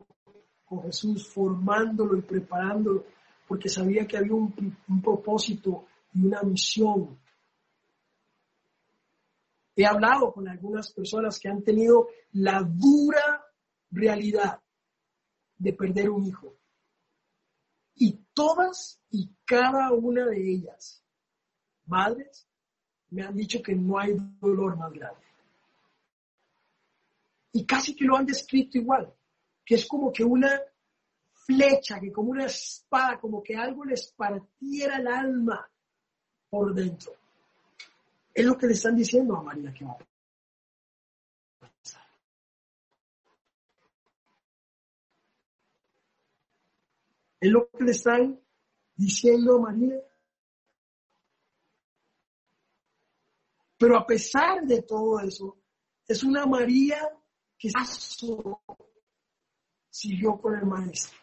con Jesús, formándolo y preparándolo, porque sabía que había un, un propósito y una misión. He hablado con algunas personas que han tenido la dura realidad de perder un hijo. Todas y cada una de ellas, madres, me han dicho que no hay dolor más grande. Y casi que lo han descrito igual, que es como que una flecha, que como una espada, como que algo les partiera el alma por dentro. Es lo que le están diciendo a María que va Es lo que le están diciendo a María. Pero a pesar de todo eso, es una María que siguió con el maestro.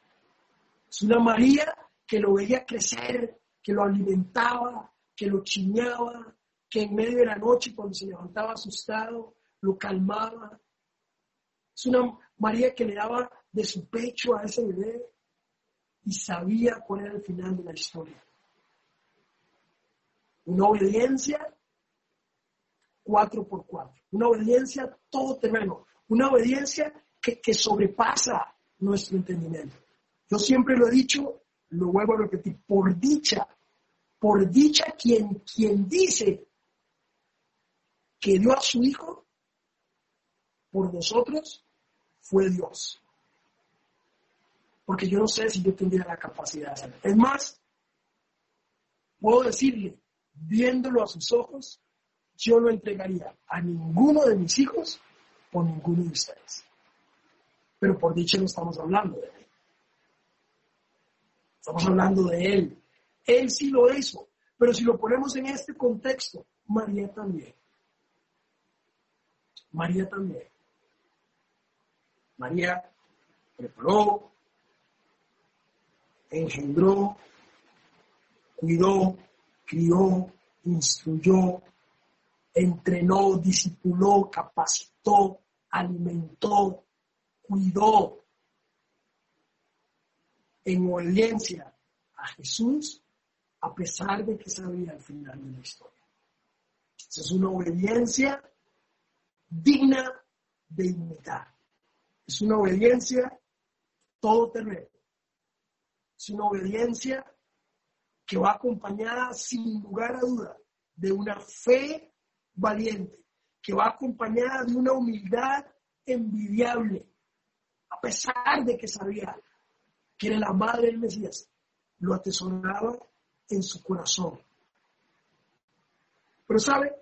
Es una María que lo veía crecer, que lo alimentaba, que lo chiñaba, que en medio de la noche cuando se levantaba asustado, lo calmaba. Es una María que le daba de su pecho a ese bebé y sabía cuál era el final de la historia. Una obediencia cuatro por cuatro, una obediencia todo terreno, una obediencia que, que sobrepasa nuestro entendimiento. Yo siempre lo he dicho, lo vuelvo a repetir, por dicha por dicha quien, quien dice que dio a su Hijo por nosotros fue Dios. Porque yo no sé si yo tendría la capacidad de hacerlo. Es más, puedo decirle, viéndolo a sus ojos, yo no entregaría a ninguno de mis hijos por ninguno de ustedes. Pero por dicha no estamos hablando de él. Estamos hablando de él, él sí lo hizo, pero si lo ponemos en este contexto, María también. María también. María preparó, engendró, cuidó, crió, instruyó, entrenó, discipuló, capacitó, alimentó, cuidó en obediencia a Jesús a pesar de que sabía el final de la historia. Esa es una obediencia digna de imitar. Es una obediencia todo terreno. Una obediencia que va acompañada sin lugar a duda de una fe valiente, que va acompañada de una humildad envidiable, a pesar de que sabía que era la madre del Mesías, lo atesoraba en su corazón. Pero sabe,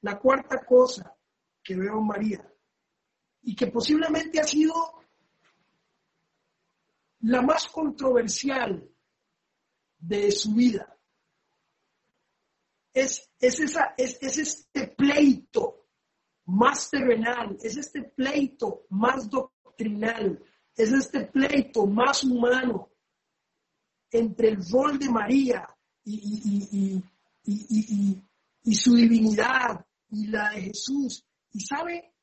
la cuarta cosa que veo en María y que posiblemente ha sido la más controversial de su vida es, es, esa, es, es este pleito más terrenal, es este pleito más doctrinal, es este pleito más humano entre el rol de María y, y, su divinidad y la de Jesús. Y sabe,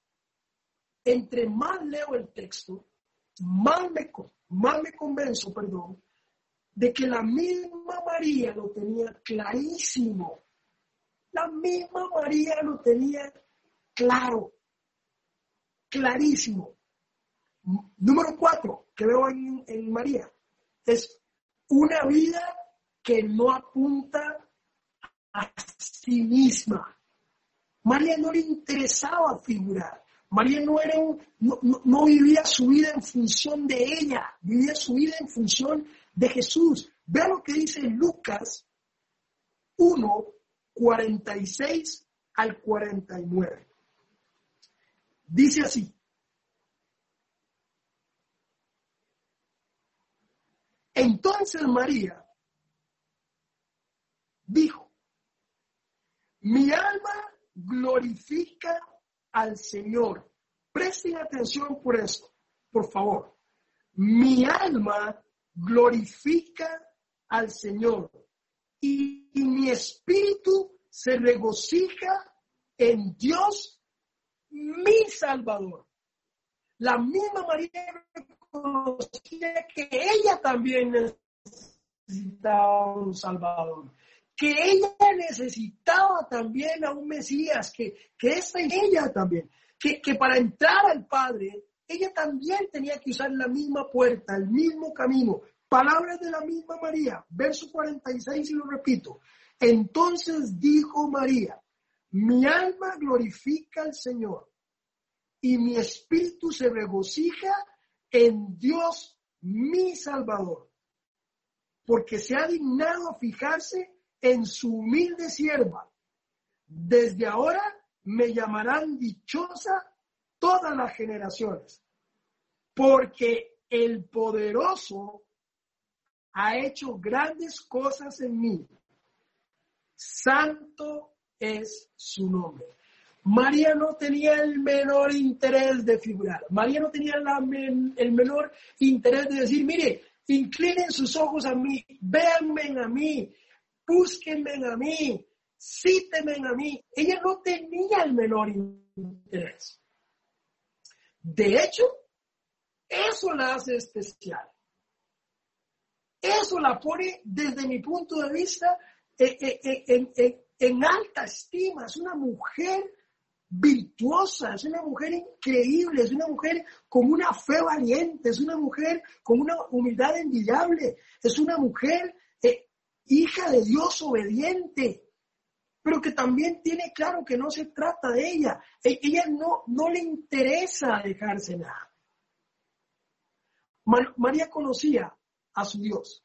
entre más leo el texto, más me, más me convenzo, perdón, de que la misma María lo tenía clarísimo. La misma María lo tenía claro, clarísimo. Número cuatro que veo en, en María es una vida que no apunta a sí misma. María no le interesaba figurar. María no, era no, vivía su vida en función de ella, vivía su vida en función de Jesús. Vea lo que dice Lucas 1, 46 al 49. Dice así. Entonces María dijo, mi alma glorifica al Señor. Presten atención por esto, por favor. Mi alma glorifica al Señor y, mi espíritu se regocija en Dios, mi Salvador. La misma María conocía que ella también necesitaba un Salvador que ella necesitaba también a un Mesías, que, que esta ella también, que, que para entrar al Padre, ella también tenía que usar la misma puerta, el mismo camino. Palabras de la misma María, verso 46 y lo repito. Entonces dijo María, mi alma glorifica al Señor y mi espíritu se regocija en Dios mi Salvador, porque se ha dignado fijarse en su humilde sierva. Desde ahora me llamarán dichosa todas las generaciones, porque el poderoso ha hecho grandes cosas en mí. Santo es su nombre. María no tenía el menor interés de figurar. María no tenía el menor interés de decir, mire, inclinen sus ojos a mí, véanme a mí, búsquenme a mí, cítenme a mí. Ella no tenía el menor interés. De hecho, eso la hace especial. Eso la pone desde mi punto de vista eh, eh, eh, en, alta estima. Es una mujer virtuosa, es una mujer increíble, es una mujer con una fe valiente, es una mujer con una humildad envidiable, es una mujer hija de Dios obediente, pero que también tiene claro que no se trata de ella. E, ella no, no le interesa dejarse nada. María conocía a su Dios.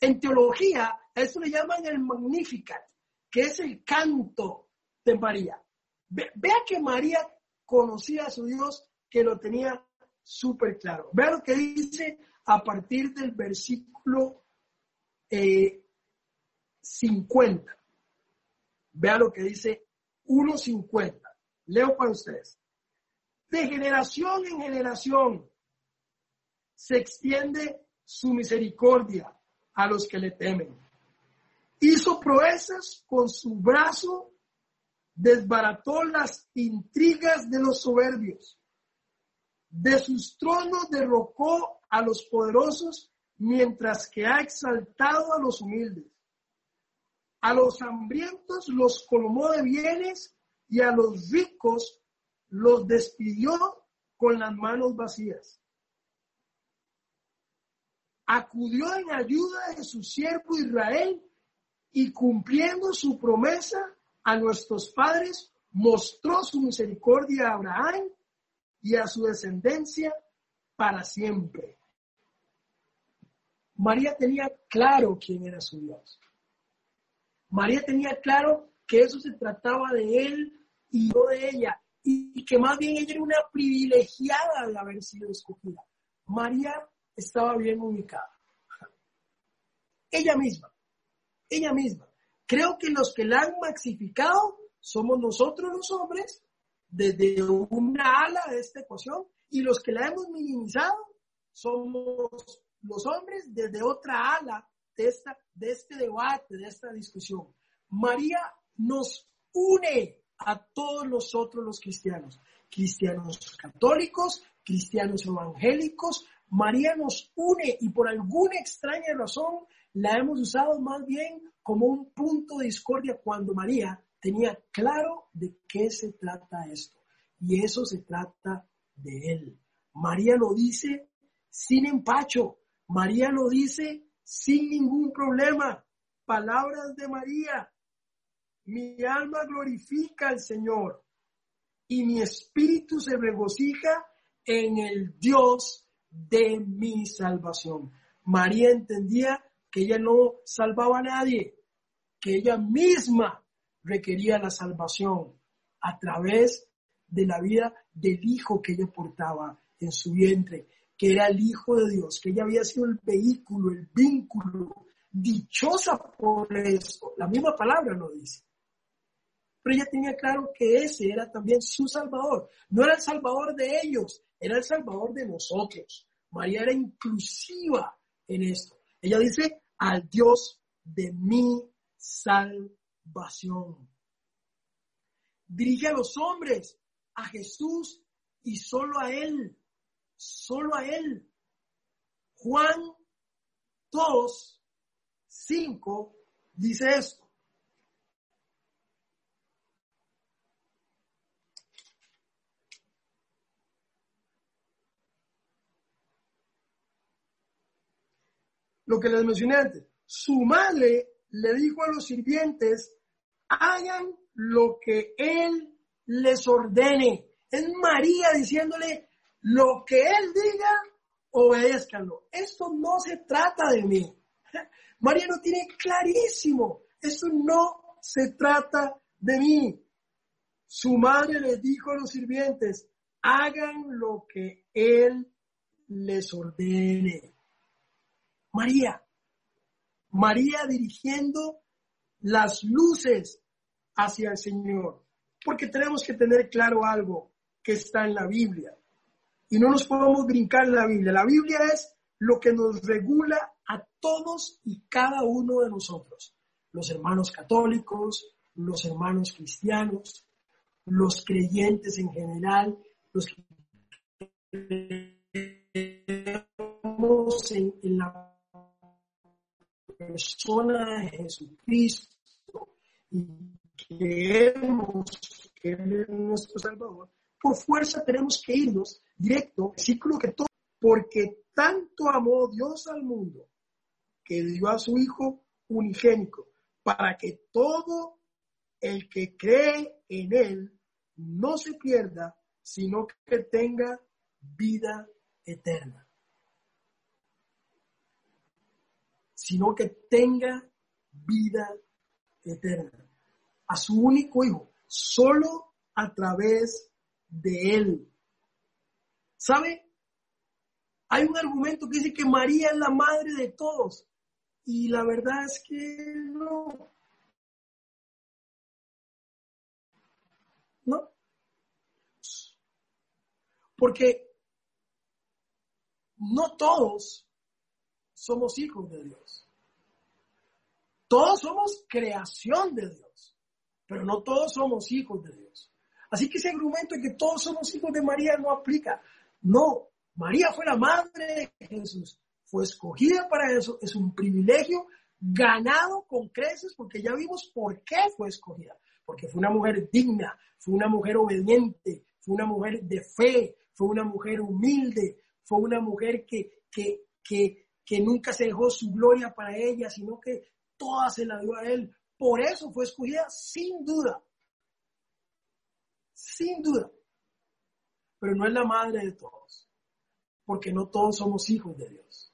En teología, a eso le llaman el Magnificat, que es el canto de María. vea que María conocía a su Dios, que lo tenía súper claro. Vea lo que dice a partir del versículo eh, 50. Vea lo que dice 1.50. Leo para ustedes. De generación en generación se extiende su misericordia a los que le temen. Hizo proezas con su brazo, desbarató las intrigas de los soberbios. De sus tronos derrocó a los poderosos, mientras que ha exaltado a los humildes. A los hambrientos los colmó de bienes y a los ricos los despidió con las manos vacías. Acudió en ayuda de su siervo Israel y cumpliendo su promesa a nuestros padres, mostró su misericordia a Abraham y a su descendencia para siempre. María tenía claro quién era su Dios. María tenía claro que eso se trataba de él y no de ella, y que más bien ella era una privilegiada de haber sido escogida. María estaba bien ubicada. Ella misma, ella misma. Creo que los que la han maxificado somos nosotros los hombres desde una ala de esta ecuación y los que la hemos minimizado somos los hombres desde otra ala de, este debate, de esta discusión. María nos une a todos nosotros los cristianos, cristianos católicos, cristianos evangélicos. María nos une y por alguna extraña razón la hemos usado más bien como un punto de discordia cuando María tenía claro de qué se trata esto. Y eso se trata de él. María lo dice sin empacho. María lo dice sin ningún problema. Palabras de María. Mi alma glorifica al Señor y mi espíritu se regocija en el Dios de mi salvación. María entendía que ella no salvaba a nadie, que ella misma requería la salvación a través de la vida del hijo que ella portaba en su vientre, que era el hijo de Dios, que ella había sido el vehículo, el vínculo, dichosa por eso. La misma palabra lo dice. Pero ella tenía claro que ese era también su Salvador. No era el Salvador de ellos, era el Salvador de nosotros. María era inclusiva en esto. Ella dice, al Dios de mi salvación. Dirige a los hombres, a Jesús y solo a Él, solo a Él. Juan 2, 5 dice esto. Lo que les mencioné antes, su madre le dijo a los sirvientes, hagan lo que él les ordene. Es María diciéndole, lo que él diga, obedézcanlo. Esto no se trata de mí. [laughs] María lo tiene clarísimo. Esto no se trata de mí. Su madre les dijo a los sirvientes, hagan lo que él les ordene. María, María dirigiendo las luces hacia el Señor. Porque tenemos que tener claro algo que está en la Biblia. Y no nos podemos brincar en la Biblia. La Biblia es lo que nos regula a todos y cada uno de nosotros. Los hermanos católicos, los hermanos cristianos, los creyentes en general, los que en, en la persona de Jesucristo y creemos que Él es nuestro Salvador, por fuerza tenemos que irnos directo, ciclo que todo, porque tanto amó Dios al mundo que dio a su Hijo unigénico, para que todo el que cree en Él no se pierda, sino que tenga vida eterna. Sino que tenga vida eterna a su único hijo, solo a través de él. ¿Sabe? Hay un argumento que dice que María es la madre de todos y la verdad es que no. ¿No? Porque no todos somos hijos de Dios. Todos somos creación de Dios pero no todos somos hijos de Dios. Así que ese argumento de que todos somos hijos de María no aplica. No, María fue la madre de Jesús, fue escogida para eso, es un privilegio ganado con creces porque ya vimos por qué fue escogida, porque fue una mujer digna, fue una mujer obediente, fue una mujer de fe, fue una mujer humilde, fue una mujer que, que, que, que nunca se dejó su gloria para ella, sino que toda se la dio a él, por eso fue escogida sin duda. Sin duda. Pero no es la madre de todos. Porque no todos somos hijos de Dios.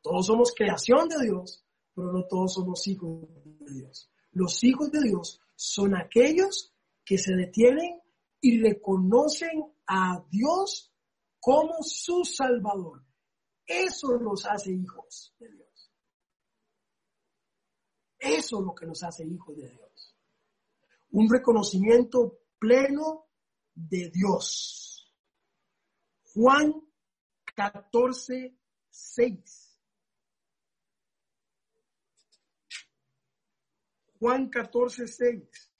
Todos somos creación de Dios, pero no todos somos hijos de Dios. Los hijos de Dios son aquellos que se detienen y reconocen a Dios como su Salvador. Eso los hace hijos de Dios. Eso es lo que nos hace hijos de Dios. Un reconocimiento pleno de Dios. Juan 14, 6. Juan 14, 6.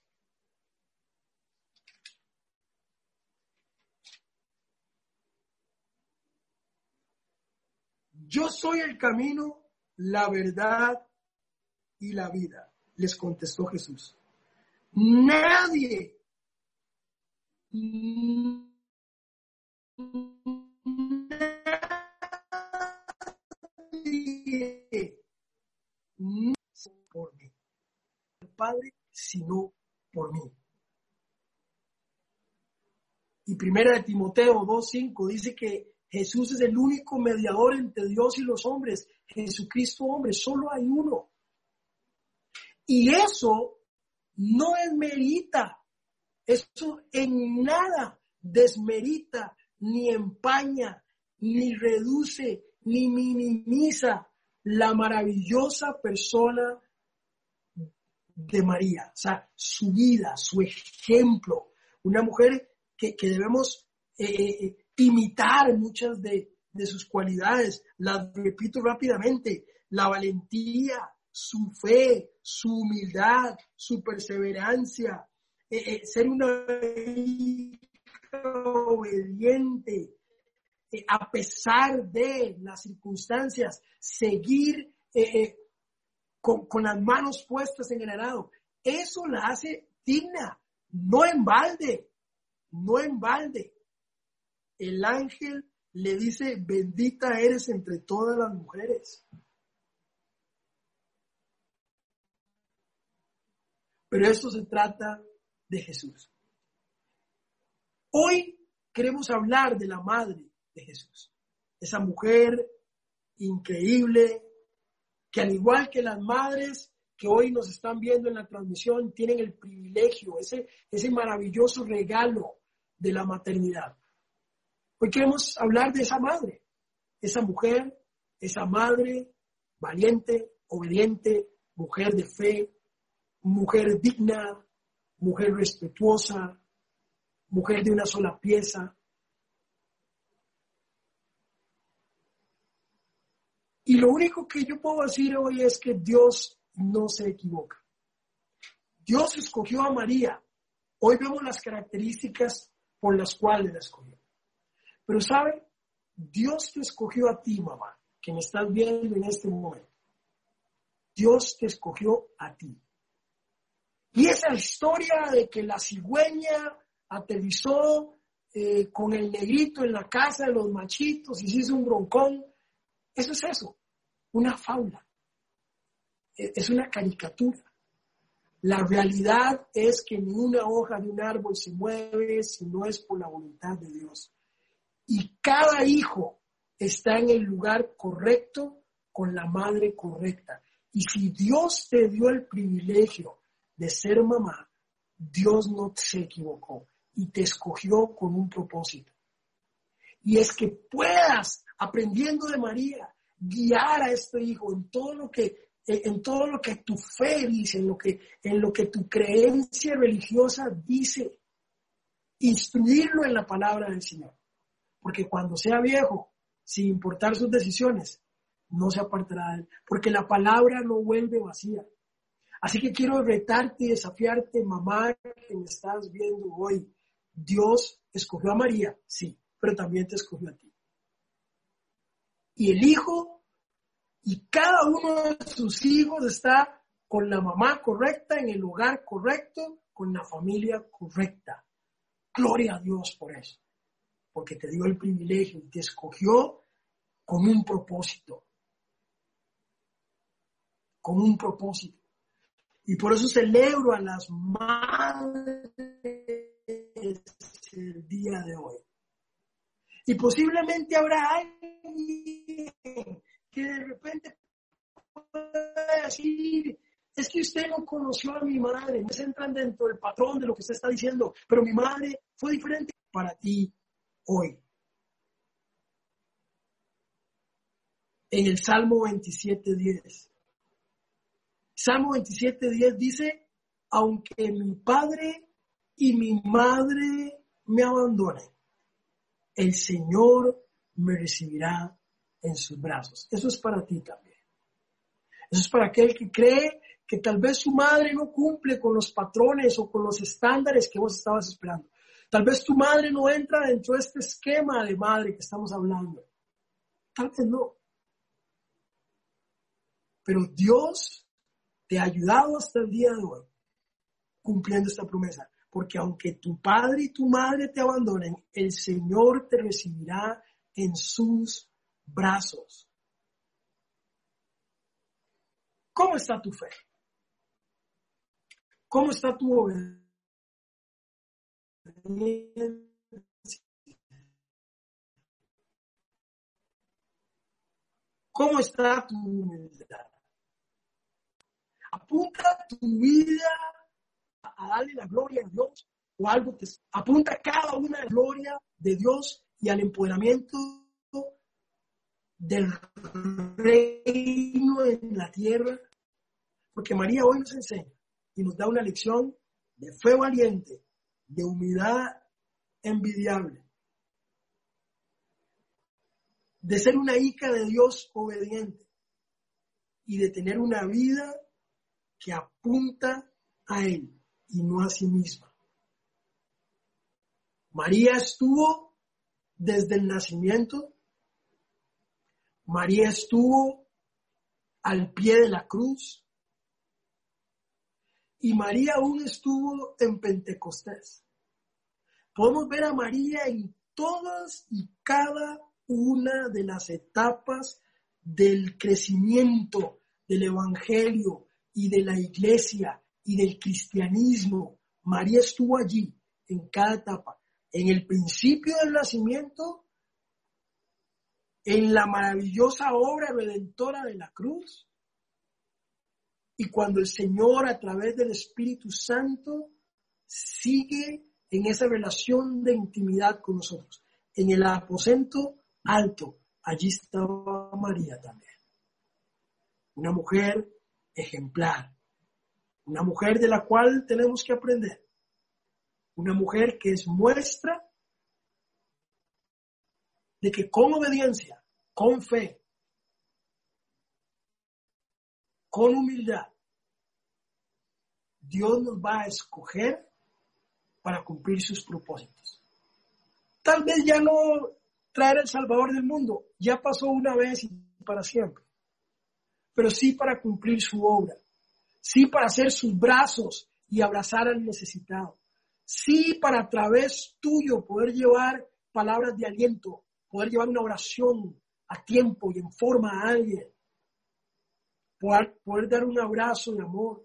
Yo soy el camino, la verdad y la vida, les contestó Jesús. Nadie, no por mí, el Padre, sino por mí. Y primera de Timoteo 2.5 dice que Jesús es el único mediador entre Dios y los hombres. Jesucristo hombre, solo hay uno. Y eso no desmerita, eso en nada desmerita, ni empaña, ni reduce, ni minimiza la maravillosa persona de María, o sea, su vida, su ejemplo, una mujer que, debemos eh, eh, imitar muchas de, sus cualidades. Las repito rápidamente, la valentía, su fe, su humildad, su perseverancia, eh, eh, ser una obediente, eh, a pesar de las circunstancias, seguir con, con, las manos puestas en el arado. Eso la hace digna, no en balde, no en balde el ángel le dice, bendita eres entre todas las mujeres. Pero esto se trata de Jesús. Hoy queremos hablar de la madre de Jesús, esa mujer increíble que al igual que las madres que hoy nos están viendo en la transmisión, tienen el privilegio, ese, ese maravilloso regalo de la maternidad. Hoy queremos hablar de esa madre, esa mujer, esa madre valiente, obediente, mujer de fe, mujer digna, mujer respetuosa, mujer de una sola pieza. Y lo único que yo puedo decir hoy es que Dios no se equivoca. Dios escogió a María. Hoy vemos las características por las cuales la escogió. Pero sabe, Dios te escogió a ti, mamá, que me estás viendo en este momento. Dios te escogió a ti. Y esa historia de que la cigüeña aterrizó eh, con el negrito en la casa de los machitos y se hizo un broncón, eso es eso, una faula, e, es una caricatura. La realidad es que ni una hoja de un árbol se mueve si no es por la voluntad de Dios. Y cada hijo está en el lugar correcto con la madre correcta. Y si Dios te dio el privilegio de ser mamá, Dios no se equivocó y te escogió con un propósito. Y es que puedas, aprendiendo de María, guiar a este hijo en todo lo que en todo lo que tu fe dice, en lo que en lo que tu creencia religiosa dice, instruirlo en la palabra del Señor porque cuando sea viejo, sin importar sus decisiones, no se apartará de él, porque la palabra no vuelve vacía. Así que quiero retarte y desafiarte, mamá, que me estás viendo hoy. Dios escogió a María, sí, pero también te escogió a ti. Y el hijo y cada uno de sus hijos está con la mamá correcta, en el lugar correcto, con la familia correcta. Gloria a Dios por eso porque te dio el privilegio y te escogió con un propósito. Con un propósito. Y por eso celebro a las madres el día de hoy. Y posiblemente habrá alguien que de repente pueda decir, es que usted no conoció a mi madre, no se entran dentro del patrón de lo que usted está diciendo, pero mi madre fue diferente para ti hoy. En el Salmo 27.10 Salmo 27, 10 dice, aunque mi padre y mi madre me abandonen, el Señor me recibirá en sus brazos. Eso es para ti también. Eso es para aquel que cree que tal vez su madre no cumple con los patrones o con los estándares que vos estabas esperando. Tal vez tu madre no entra dentro de este esquema de madre que estamos hablando. Tal vez no. Pero Dios te ha ayudado hasta el día de hoy cumpliendo esta promesa. Porque aunque tu padre y tu madre te abandonen, el Señor te recibirá en sus brazos. ¿Cómo está tu fe? ¿Cómo está tu obediencia? ¿Cómo está tu humildad? Apunta tu vida a darle la gloria a Dios o algo te apunta cada una la gloria de Dios y al empoderamiento del reino en la tierra. Porque María hoy nos enseña y nos da una lección de fe valiente, de humildad envidiable, de ser una hija de Dios obediente y de tener una vida que apunta a Él y no a sí misma. María estuvo desde el nacimiento, María estuvo al pie de la cruz, y María aún estuvo en Pentecostés. Podemos ver a María en todas y cada una de las etapas del crecimiento del Evangelio y de la iglesia y del cristianismo. María estuvo allí en cada etapa, en el principio del nacimiento, en la maravillosa obra redentora de la cruz y cuando el Señor a través del Espíritu Santo sigue en esa relación de intimidad con nosotros. En el aposento alto, allí estaba María también. Una mujer ejemplar, una mujer de la cual tenemos que aprender, una mujer que es muestra de que con obediencia, con fe, con humildad, Dios nos va a escoger para cumplir sus propósitos. Tal vez ya no traer el Salvador del mundo, ya pasó una vez y para siempre, pero sí para cumplir su obra, sí para hacer sus brazos y abrazar al necesitado, sí para a través tuyo poder llevar palabras de aliento, poder llevar una oración a tiempo y en forma a alguien, poder, dar un abrazo de amor.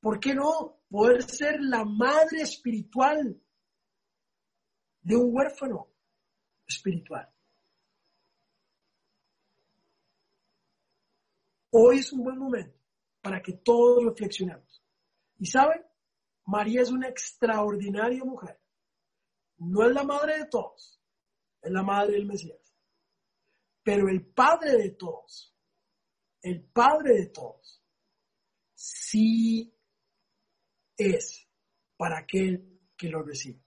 ¿Por qué no poder ser la madre espiritual de un huérfano espiritual? Hoy es un buen momento para que todos reflexionemos. Y saben, María es una extraordinaria mujer. No es la madre de todos, es la madre del Mesías. Pero el padre de todos el Padre de todos, sí es para aquel que lo recibe.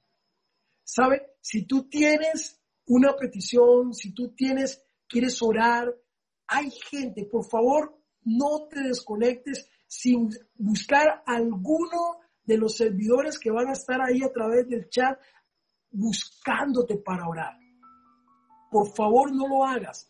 ¿Sabe? Si tú tienes una petición, si tú tienes, quieres orar, hay gente, por favor, no te desconectes sin buscar alguno de los servidores que van a estar ahí a través del chat buscándote para orar. Por favor, no lo hagas.